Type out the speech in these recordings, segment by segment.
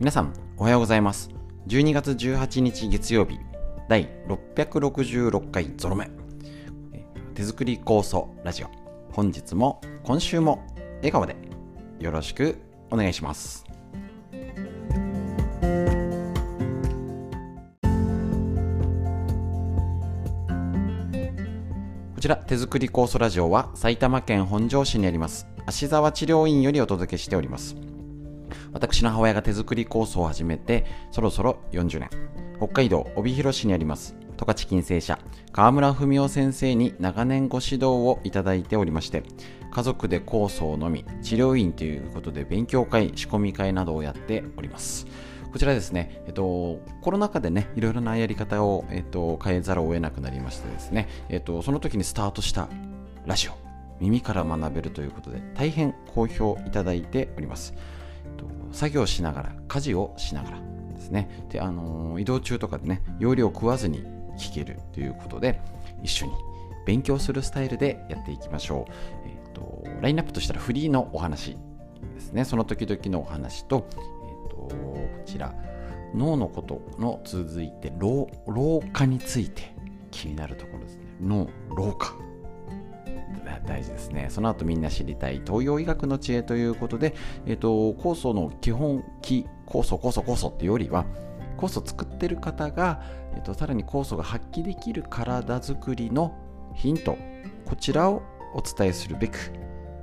皆さんおはようございます。12月18日月曜日第666回ゾロ目。手作り酵素ラジオ。本日も今週も笑顔でよろしくお願いします。こちら手作り酵素ラジオは埼玉県本庄市にあります芦沢治療院よりお届けしております。私の母親が手作り酵素を始めてそろそろ40年。北海道帯広市にあります十勝金星社。川村文夫先生に長年ご指導をいただいておりまして家族で酵素を飲み治療院ということで勉強会仕込み会などをやっております。こちらですね、えっと、コロナ禍でね、いろいろなやり方を、えっと、変えざるを得なくなりましてですね、えっと、その時にスタートしたラジオ、耳から学べるということで、大変好評いただいております。作業しながら家事をしながらですね。で、あのー、移動中とかでね容量を食わずに聞けるということで一緒に勉強するスタイルでやっていきましょう、えーと、ラインナップとしたらフリーのお話ですね。その時々のお話と,、えー、とこちら脳のことの続いて老老化について気になるところですね。脳老化。大事ですね。その後みんな知りたい東洋医学の知恵ということで、え、ー、と、酵素の基本基、酵素、酵素、酵素っていうよりは、酵素作ってる方が、え、ー、と、さらに酵素が発揮できる体づくりのヒント、こちらをお伝えするべく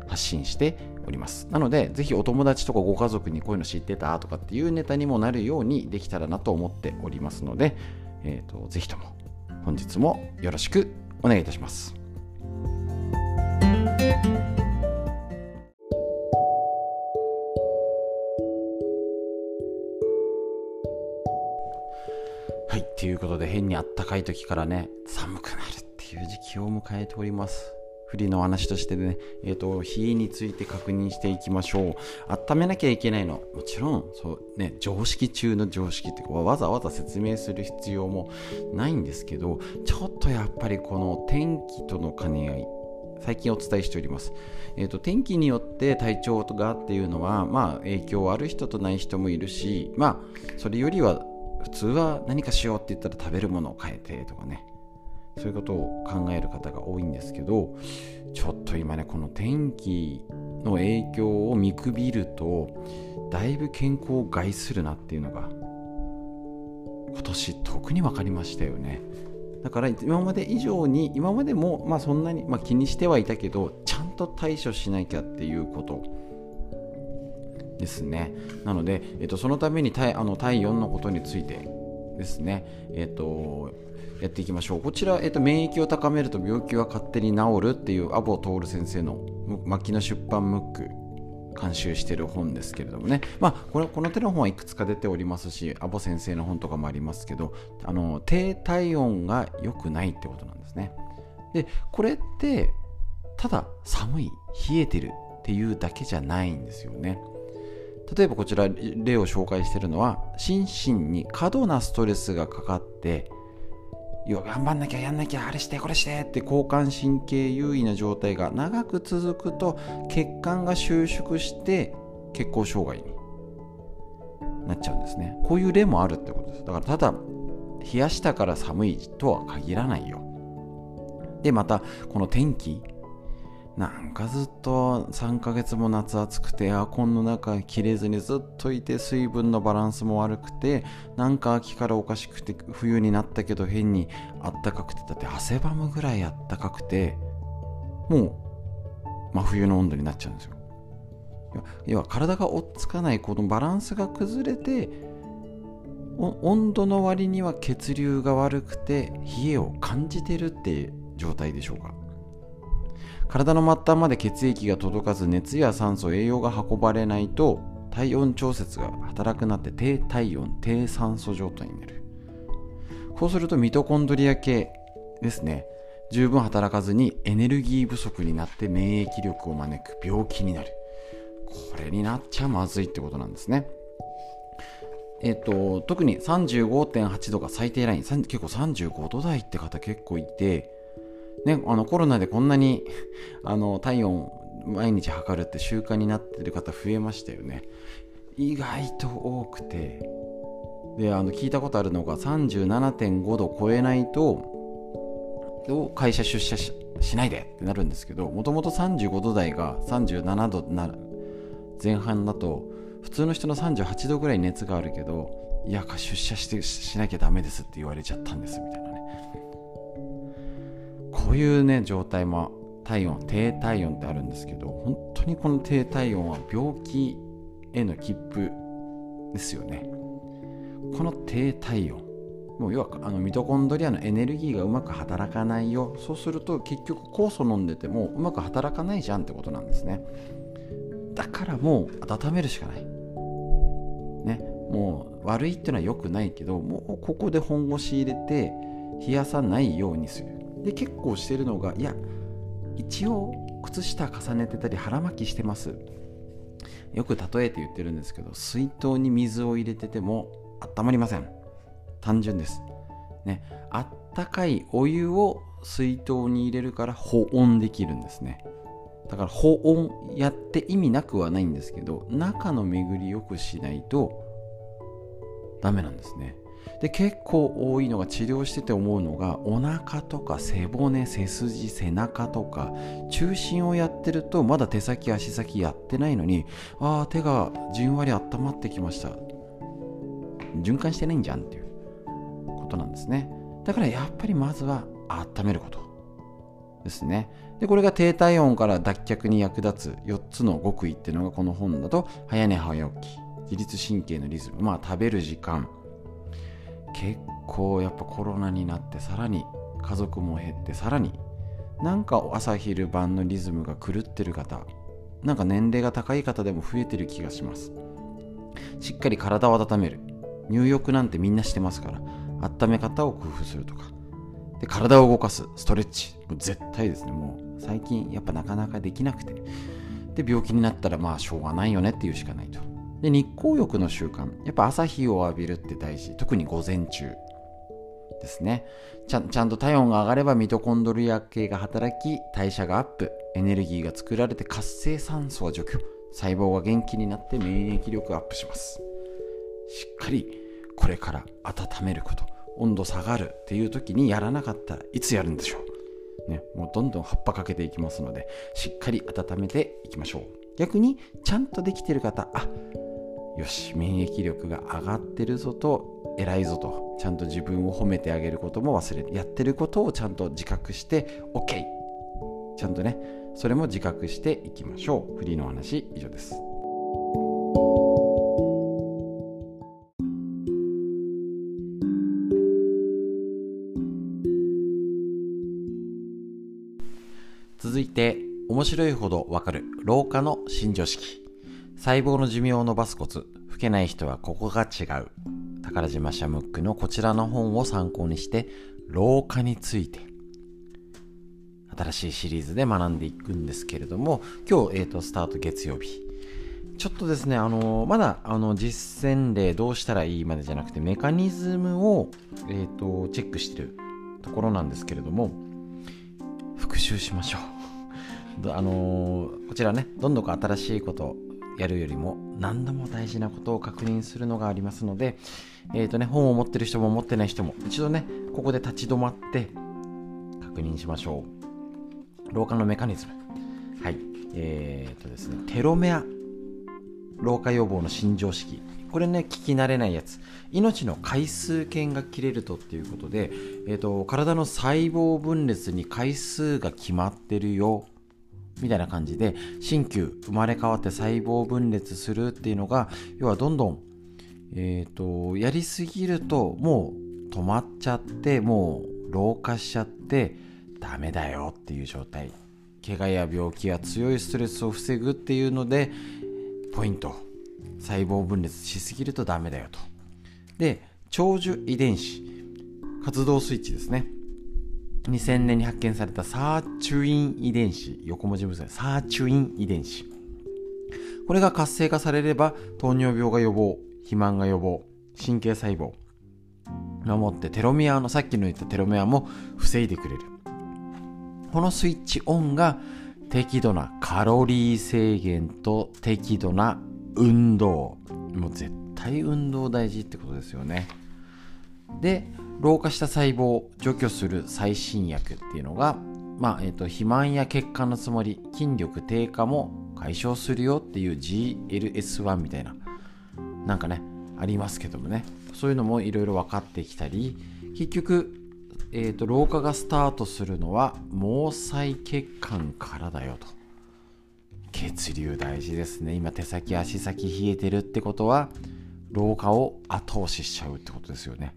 発信しております。なので、ぜひお友達とかご家族にこういうの知ってたとかっていうネタにもなるようにできたらなと思っておりますので、えっ、ー、と、ぜひとも本日もよろしくお願いいたします。はい、ということで変にあったかい時からね、寒くなるっていう時期を迎えております。不利の話としてね、えっ、ー、と、火について確認していきましょう。温めなきゃいけないの。もちろん、そうね、常識中の常識って、わざわざ説明する必要もないんですけど、ちょっとやっぱりこの天気との兼ね合い、最近お伝えしております。えーと、天気によって体調がっていうのは、まあ、影響ある人とない人もいるし、まあ、それよりは普通は何かしようって言ったら食べるものを変えてとかねそういうことを考える方が多いんですけどちょっと今ねこの天気の影響を見くびるとだいぶ健康を害するなっていうのが今年特に分かりましたよね。だから今まで以上に今までもまあそんなに、まあ、気にしてはいたけどちゃんと対処しなきゃっていうことですね。なので、えっと、そのために体あの体温のことについてですねえっとやっていきましょう。こちら、えっと、免疫を高めると病気は勝手に治るっていうアボトール先生の牧野出版ムック監修してる本ですけれどもね、まあ、これこの手の本はいくつか出ておりますしアボ先生の本とかもありますけどあの低体温が良くないってことなんですね。でこれってただ寒い冷えてるっていうだけじゃないんですよね。例えばこちら例を紹介してるのは心身に過度なストレスがかかって要は頑張んなきゃやんなきゃあれしてこれしてって交感神経優位な状態が長く続くと血管が収縮して血行障害になっちゃうんですね。こういう例もあるってことです。だからただ冷やしたから寒いとは限らないよ。でまたこの天気なんかずっと3ヶ月も夏暑くてエアコンの中切れずにずっといて水分のバランスも悪くてなんか秋からおかしくて冬になったけど変にあったかくてだって汗ばむぐらいあったかくてもう真冬の温度になっちゃうんですよ。要は体が追っつかないこのバランスが崩れて温度の割には血流が悪くて冷えを感じてるって状態でしょうか。体の末端まで血液が届かず熱や酸素栄養が運ばれないと体温調節が働くなって低体温低酸素状態になる。こうするとミトコンドリア系ですね。十分働かずにエネルギー不足になって免疫力を招く病気になる。これになっちゃまずいってことなんですね。えっ、と特に35.8度が最低ライン結構35度台って方結構いてね、あのコロナでこんなに あの体温毎日測るって習慣になってる方増えましたよね。意外と多くてであの聞いたことあるのが37.5度超えないと会社出社しないでってなるんですけどもともと35度台が37度な前半だと普通の人の38度ぐらい熱があるけどいや出社してしなきゃダメですって言われちゃったんですみたいなねこういうね状態も体温低体温ってあるんですけど本当にこの低体温は病気への切符ですよね。この低体温もう要はあのミトコンドリアのエネルギーがうまく働かないよ。そうすると結局酵素飲んでてもうまく働かないじゃんってことなんですね。だからもう温めるしかない。ね。もう悪いっていうのは良くないけどもうここで本腰入れて冷やさないようにする。で結構してるのがいや一応靴下重ねてたり腹巻きしてます。よく例えて言ってるんですけど水筒に水を入れてても温まりません。単純です。ね。あったかいお湯を水筒に入れるから保温できるんですね。だから保温やって意味なくはないんですけど中の巡りよくしないとダメなんですね。で結構多いのが治療してて思うのがお腹とか背骨背筋背中とか中心をやってるとまだ手先足先やってないのにああ手がじんわり温まってきました。循環してないんじゃんっていうことなんですね。だからやっぱりまずは温めることですね。でこれが低体温から脱却に役立つ4つの極意っていうのがこの本だと早寝早起き自律神経のリズムまあ食べる時間結構やっぱコロナになってさらに家族も減ってさらになんか朝昼晩のリズムが狂ってる方なんか年齢が高い方でも増えてる気がします。しっかり体を温める。入浴なんてみんなしてますから温め方を工夫するとか。で体を動かす。ストレッチ。もう絶対ですね。もう最近やっぱなかなかできなくて。で病気になったらまあしょうがないよねっていうしかないと。で日光浴の習慣。やっぱ朝日を浴びるって大事。特に午前中ですね。ちゃんと体温が上がればミトコンドリア系が働き代謝がアップエネルギーが作られて活性酸素が除去細胞が元気になって免疫力アップします。しっかりこれから温めること温度下がるっていう時にやらなかったらいつやるんでしょう。ね、もうどんどん葉っぱかけていきますのでしっかり温めていきましょう。逆にちゃんとできている方あよし免疫力が上がってるぞと偉いぞとちゃんと自分を褒めてあげることも忘れてやってることをちゃんと自覚して OK ちゃんとねそれも自覚していきましょう。フリーの話以上です。続いて面白いほどわかる老化の新常識。細胞の寿命を伸ばすコツ。老けない人はここが違う。宝島シャムックのこちらの本を参考にして老化について。新しいシリーズで学んでいくんですけれども今日、えーと、スタート月曜日。ちょっとですね、あのまだあの実践例どうしたらいいまでじゃなくてメカニズムを、えーとチェックしてるところなんですけれども復習しましょう。あのこちらねどんどん新しいことやるよりも何度も大事なことを確認するのがありますので、えーとね、本を持ってる人も持ってない人も一度ねここで立ち止まって確認しましょう。老化のメカニズム。はい。えーとですねテロメア。老化予防の新常識。これね聞き慣れないやつ。命の回数券が切れるとっていうことで、えーと体の細胞分裂に回数が決まってるよ。みたいな感じで新旧生まれ変わって細胞分裂するっていうのが要はどんどん、えーと、やりすぎるともう止まっちゃってもう老化しちゃってダメだよっていう状態。怪我や病気や強いストレスを防ぐっていうのでポイント。細胞分裂しすぎるとダメだよと。で長寿遺伝子。活動スイッチですね。2000年に発見されたサーチュイン遺伝子横文字結びサーチュイン遺伝子。これが活性化されれば糖尿病が予防肥満が予防神経細胞守ってテロメアのさっきの言ったテロメアも防いでくれる。このスイッチオンが適度なカロリー制限と適度な運動。もう絶対運動大事ってことですよね。で老化した細胞を除去する最新薬っていうのが、まあえーと、肥満や血管のつもり筋力低下も解消するよっていう GLS1 みたいななんかねありますけどもね。そういうのもいろいろ分かってきたり結局、えーと、老化がスタートするのは毛細血管からだよと。血流大事ですね。今手先足先冷えてるってことは老化を後押ししちゃうってことですよね。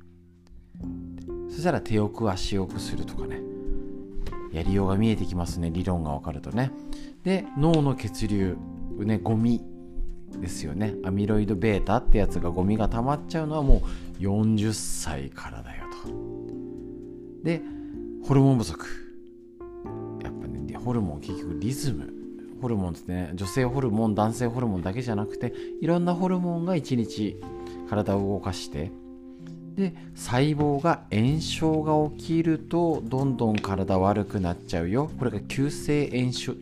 そしたら手をく足をくするとかね。やりようが見えてきますね。理論が分かるとね。で脳の血流ねゴミですよね。アミロイド β ってやつがゴミが溜まっちゃうのはもう40歳からだよと。でホルモン不足。やっぱねホルモン結局リズム。ホルモンですね女性ホルモン男性ホルモンだけじゃなくていろんなホルモンが一日体を動かしてで細胞が炎症が起きるとどんどん体悪くなっちゃうよ。これが急性炎症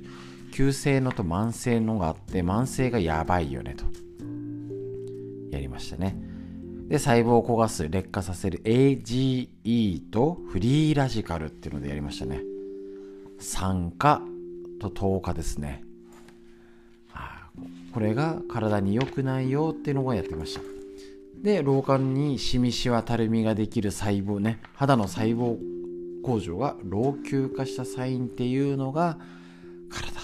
急性のと慢性のがあって慢性がやばいよねと。やりましたね。で細胞を焦がす劣化させる AGE とフリーラジカルっていうのでやりましたね。酸化と糖化ですね。これが体に良くないよっていうのをやってました。で老化にしみしわたるみができる細胞ね。肌の細胞工場が老朽化したサインっていうのが体。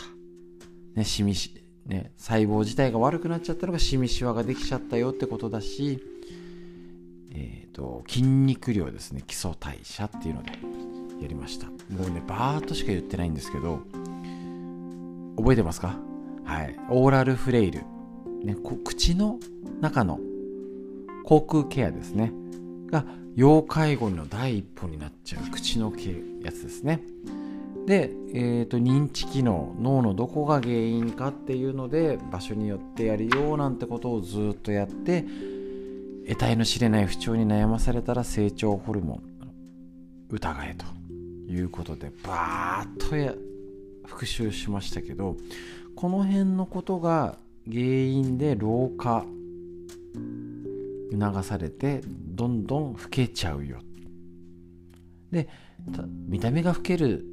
ねしみしね細胞自体が悪くなっちゃったのがしみしわができちゃったよってことだしえっ、と筋肉量ですね。基礎代謝っていうのでやりました。もうねバーッとしか言ってないんですけど覚えてますか？はい。オーラルフレイル。ね、口の中の口腔ケアですね。が要介護の第一歩になっちゃう口のケやつですね。で、えーと、認知機能脳のどこが原因かっていうので場所によってやるよなんてことをずっとやって得体の知れない不調に悩まされたら成長ホルモン疑えということでバーッとや復習しましたけどこの辺のことが原因で老化促されてどんどん老けちゃうよ。で見た目が老ける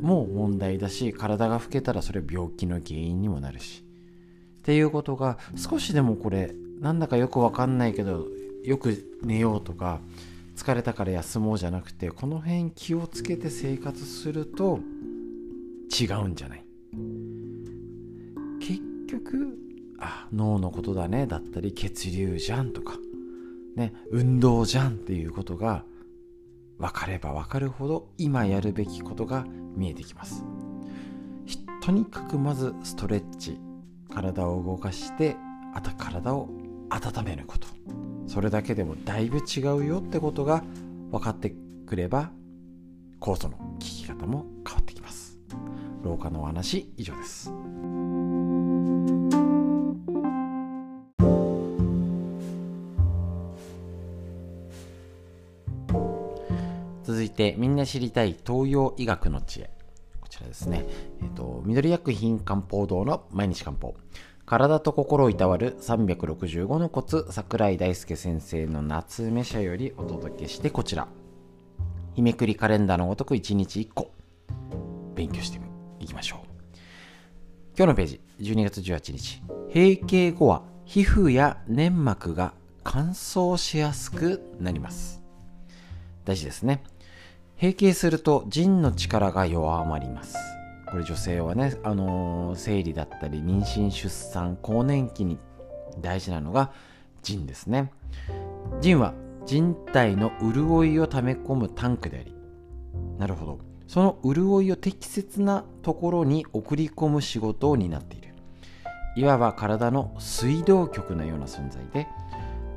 も問題だし体が老けたらそれ病気の原因にもなるし。っていうことが少しでもこれなんだかよくわかんないけどよく寝ようとか疲れたから休もうじゃなくてこの辺気をつけて生活すると違うんじゃない？結局脳のことだねだったり血流じゃんとかね運動じゃんっていうことが分かれば分かるほど今やるべきことが見えてきます。とにかくまずストレッチ体を動かしてあと体を温めること。それだけでもだいぶ違うよってことが分かってくれば酵素の効き方も変わってきます。老化のお話以上です。てみんな知りたい東洋医学の知恵。こちらですね、えーと、緑薬品漢方堂の毎日漢方。体と心をいたわる365のコツ桜井大輔先生の夏目社よりお届けしてこちら。日めくりカレンダーのごとく1日1個。勉強していきましょう。今日のページ12月18日。閉経後は皮膚や粘膜が乾燥しやすくなります。大事ですね。閉経すると腎の力が弱まります。これ女性はね、あのー、生理だったり妊娠出産更年期に大事なのが腎ですね。腎は人体の潤いを溜め込むタンクでありなるほど。その潤いを適切なところに送り込む仕事を担っている。いわば体の水道局のような存在で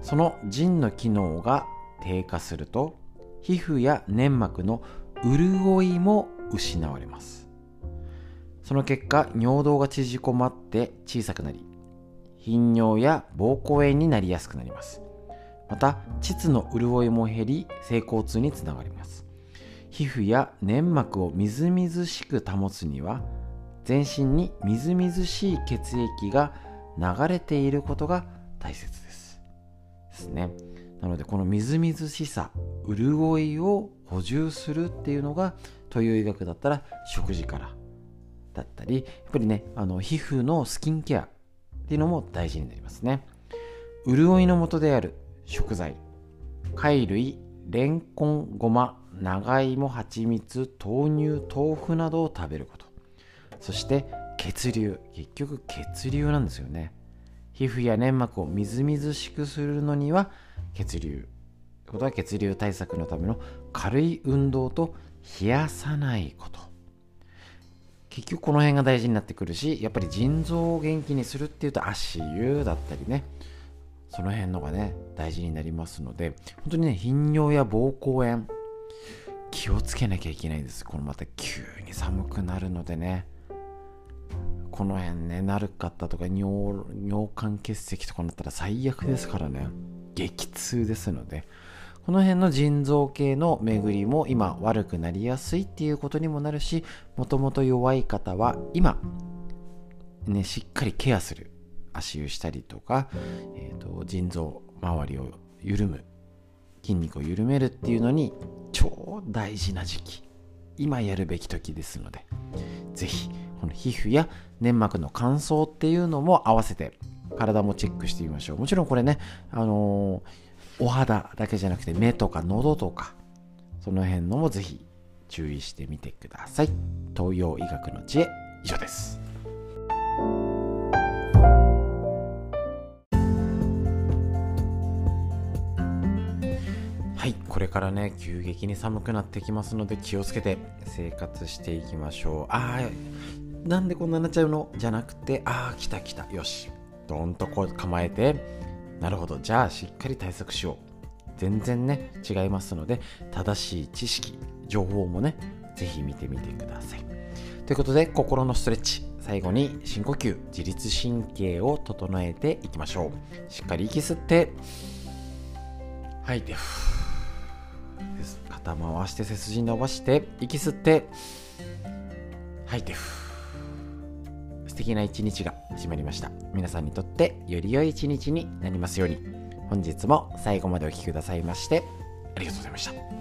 その腎の機能が低下すると皮膚や粘膜の潤いも失われます。その結果尿道が縮こまって小さくなり頻尿や膀胱炎になりやすくなります。また膣の潤いも減り性交痛につながります。皮膚や粘膜をみずみずしく保つには全身にみずみずしい血液が流れていることが大切です。ですね。なのでこのみずみずしさ潤いを補充するっていうのが東洋医学だったら食事からだったりやっぱりねあの皮膚のスキンケアっていうのも大事になりますね。潤いの元である食材貝類レンコンごま長芋蜂蜜豆乳豆腐などを食べること。そして血流結局血流なんですよね。皮膚や粘膜をみずみずしくするのには血流。ことは血流対策のための軽い運動と冷やさないこと。結局この辺が大事になってくるしやっぱり腎臓を元気にするっていうと足湯だったりね。その辺のがね大事になりますので本当にね頻尿や膀胱炎気をつけなきゃいけないんです。このまた急に寒くなるのでね。この辺ねなる方とか尿尿管結石とかになったら最悪ですからね。激痛ですので。この辺の腎臓系の巡りも今悪くなりやすいっていうことにもなるしもともと弱い方は今ねしっかりケアする足湯したりとか、えーと、腎臓周りを緩む筋肉を緩めるっていうのに超大事な時期。今やるべき時ですので是非この皮膚や粘膜の乾燥っていうのも合わせて体もチェックしてみましょう。もちろんこれねあのー、お肌だけじゃなくて目とか喉とかその辺のもぜひ注意してみてください。東洋医学の知恵以上です。はいこれからね急激に寒くなってきますので気をつけて生活していきましょう。ああなんでこんなになっちゃうの？じゃなくてああ来た来た。よし。ドンとこう構えてなるほど。じゃあしっかり対策しよう。全然ね違いますので正しい知識情報もねぜひ見てみてください。ということで心のストレッチ。最後に深呼吸自律神経を整えていきましょう。しっかり息吸って。吐いて肩回して背筋伸ばして息吸って。吐いて素敵な一日が始まりました。皆さんにとってより良い一日になりますように。本日も最後までお聴きくださいましてありがとうございました。